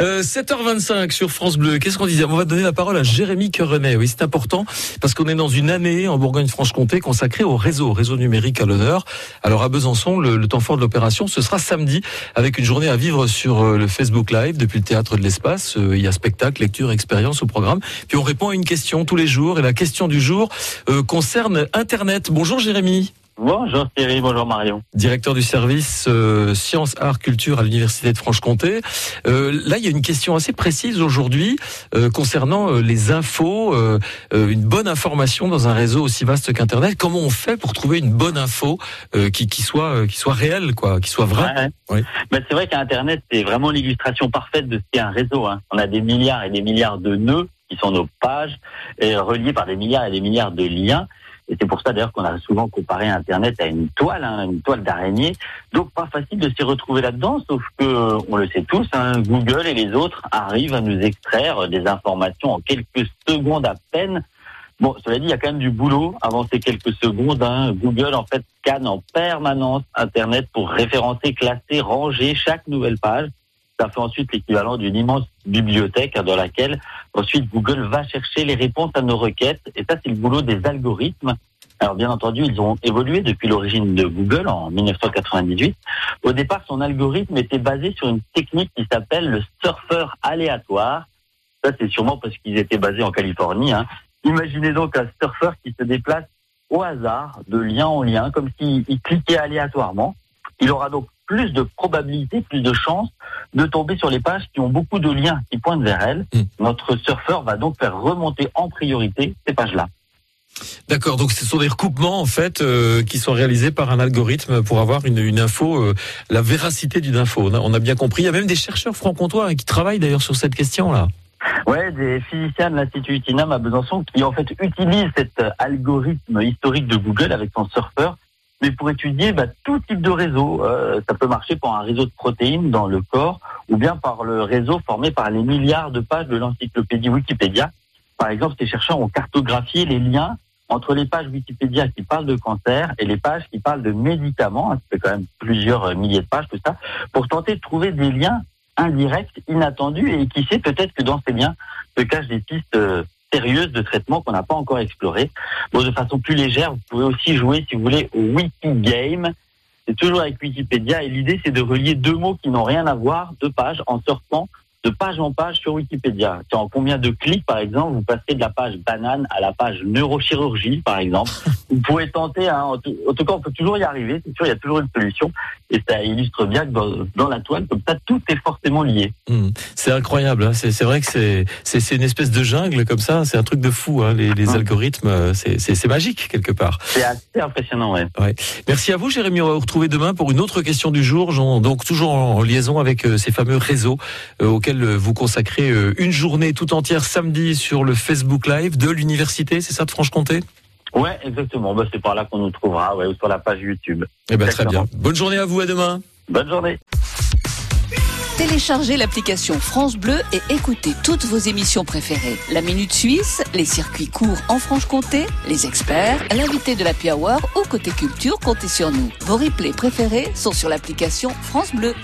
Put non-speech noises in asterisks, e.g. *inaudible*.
Euh, 7h25 sur France Bleu. Qu'est-ce qu'on disait On va donner la parole à Jérémy Querenet. Oui, c'est important parce qu'on est dans une année en Bourgogne-Franche-Comté consacrée au réseau, réseau numérique à l'honneur. Alors à Besançon, le, temps fort de l'opération, ce sera samedi avec une journée à vivre sur euh, le Facebook Live depuis le théâtre de l'espace. Euh, il y a spectacle, lecture, expérience au programme. Puis on répond à une question tous les jours et la question du jour euh, concerne Internet. Bonjour Jérémy. Bonjour Thierry, bonjour Marion. Directeur du service euh, sciences, arts, culture à l'université de Franche-Comté. Euh, là, il y a une question assez précise aujourd'hui euh, concernant euh, les infos, euh, euh, une bonne information dans un réseau aussi vaste qu'Internet. Comment on fait pour trouver une bonne info euh, qui, qui soit euh, qui soit réelle, quoi, qui soit vraie? Ouais. Oui. Ben, c'est vrai qu'Internet, c'est vraiment l'illustration parfaite de ce qu'est un réseau. hein. On a des milliards et des milliards de nœuds qui sont nos pages, et reliés par des milliards et des milliards de liens. Et c'est pour ça d'ailleurs qu'on a souvent comparé Internet à une toile, hein, une toile d'araignée. Donc pas facile de s'y retrouver là-dedans, sauf que on le sait tous, hein, Google et les autres arrivent à nous extraire des informations en quelques secondes à peine. Bon, cela dit, il y a quand même du boulot avant ces quelques secondes. hein. Google en fait scanne en permanence Internet pour référencer, classer, ranger chaque nouvelle page. Ça fait ensuite l'équivalent d'une immense bibliothèque dans laquelle ensuite Google va chercher les réponses à nos requêtes. Et ça, c'est le boulot des algorithmes. Alors bien entendu, ils ont évolué depuis l'origine de Google en 1998. Au départ, son algorithme était basé sur une technique qui s'appelle le surfeur aléatoire. Ça, c'est sûrement parce qu'ils étaient basés en Californie. hein. Imaginez donc un surfeur qui se déplace au hasard, de lien en lien, comme s'il il cliquait aléatoirement. Il aura donc plus de probabilité, plus de chances de tomber sur les pages qui ont beaucoup de liens qui pointent vers elles. Mm. Notre surfeur va donc faire remonter en priorité ces pages-là. D'accord. Donc ce sont des recoupements en fait euh, qui sont réalisés par un algorithme pour avoir une, une info, euh, la véracité d'une info. On a, on a bien compris. Il y a même des chercheurs franc-comtois hein, qui travaillent d'ailleurs sur cette question-là. Ouais, des physiciens de l'Institut Itinam à Besançon qui en fait utilisent cet algorithme historique de Google avec son surfeur, mais pour étudier bah, tout type de réseau. Euh, ça peut marcher pour un réseau de protéines dans le corps, ou bien par le réseau formé par les milliards de pages de l'encyclopédie Wikipédia. Par exemple, ces chercheurs ont cartographié les liens entre les pages Wikipédia qui parlent de cancer et les pages qui parlent de médicaments, hein, fait quand même plusieurs euh, milliers de pages tout ça, pour tenter de trouver des liens indirects, inattendus, et qui sait peut-être que dans ces liens se cachent des pistes euh, sérieuses de traitement qu'on n'a pas encore explorées. Bon, de façon plus légère, vous pouvez aussi jouer, si vous voulez, au Wikigame. C'est toujours avec Wikipédia, et l'idée c'est de relier deux mots qui n'ont rien à voir, deux pages, en surfant de page en page sur Wikipédia. En combien de clics, par exemple, vous passez de la page banane à la page neurochirurgie, par exemple. *laughs* vous pouvez tenter, hein, en, tout, en tout cas, on peut toujours y arriver, c'est sûr, il y a toujours une solution. Et ça illustre bien que dans, dans la toile, comme ça, tout est forcément lié. Hmm. C'est incroyable. hein. C'est vrai que c'est une espèce de jungle comme ça. C'est un truc de fou. hein. Les, les Hum. algorithmes, euh, c'est magique quelque part. C'est assez impressionnant, ouais. Ouais. Merci à vous, Jérémy. On va vous retrouver demain pour une autre question du jour. Donc toujours en liaison avec euh, ces fameux réseaux euh, auxquels euh, vous consacrez euh, une journée tout entière samedi sur le Facebook Live de l'université. C'est ça de Franche-Comté? Ouais, exactement. Bah, c'est par là qu'on nous trouvera, ouais, ou sur la page YouTube. Eh ben très bien. Bonne journée à vous. À demain. Bonne journée. Téléchargez l'application France Bleu et écoutez toutes vos émissions préférées. La Minute Suisse, les circuits courts en Franche-Comté, les experts, l'invité de la Hour ou côté culture, comptez sur nous. Vos replays préférés sont sur l'application France Bleu.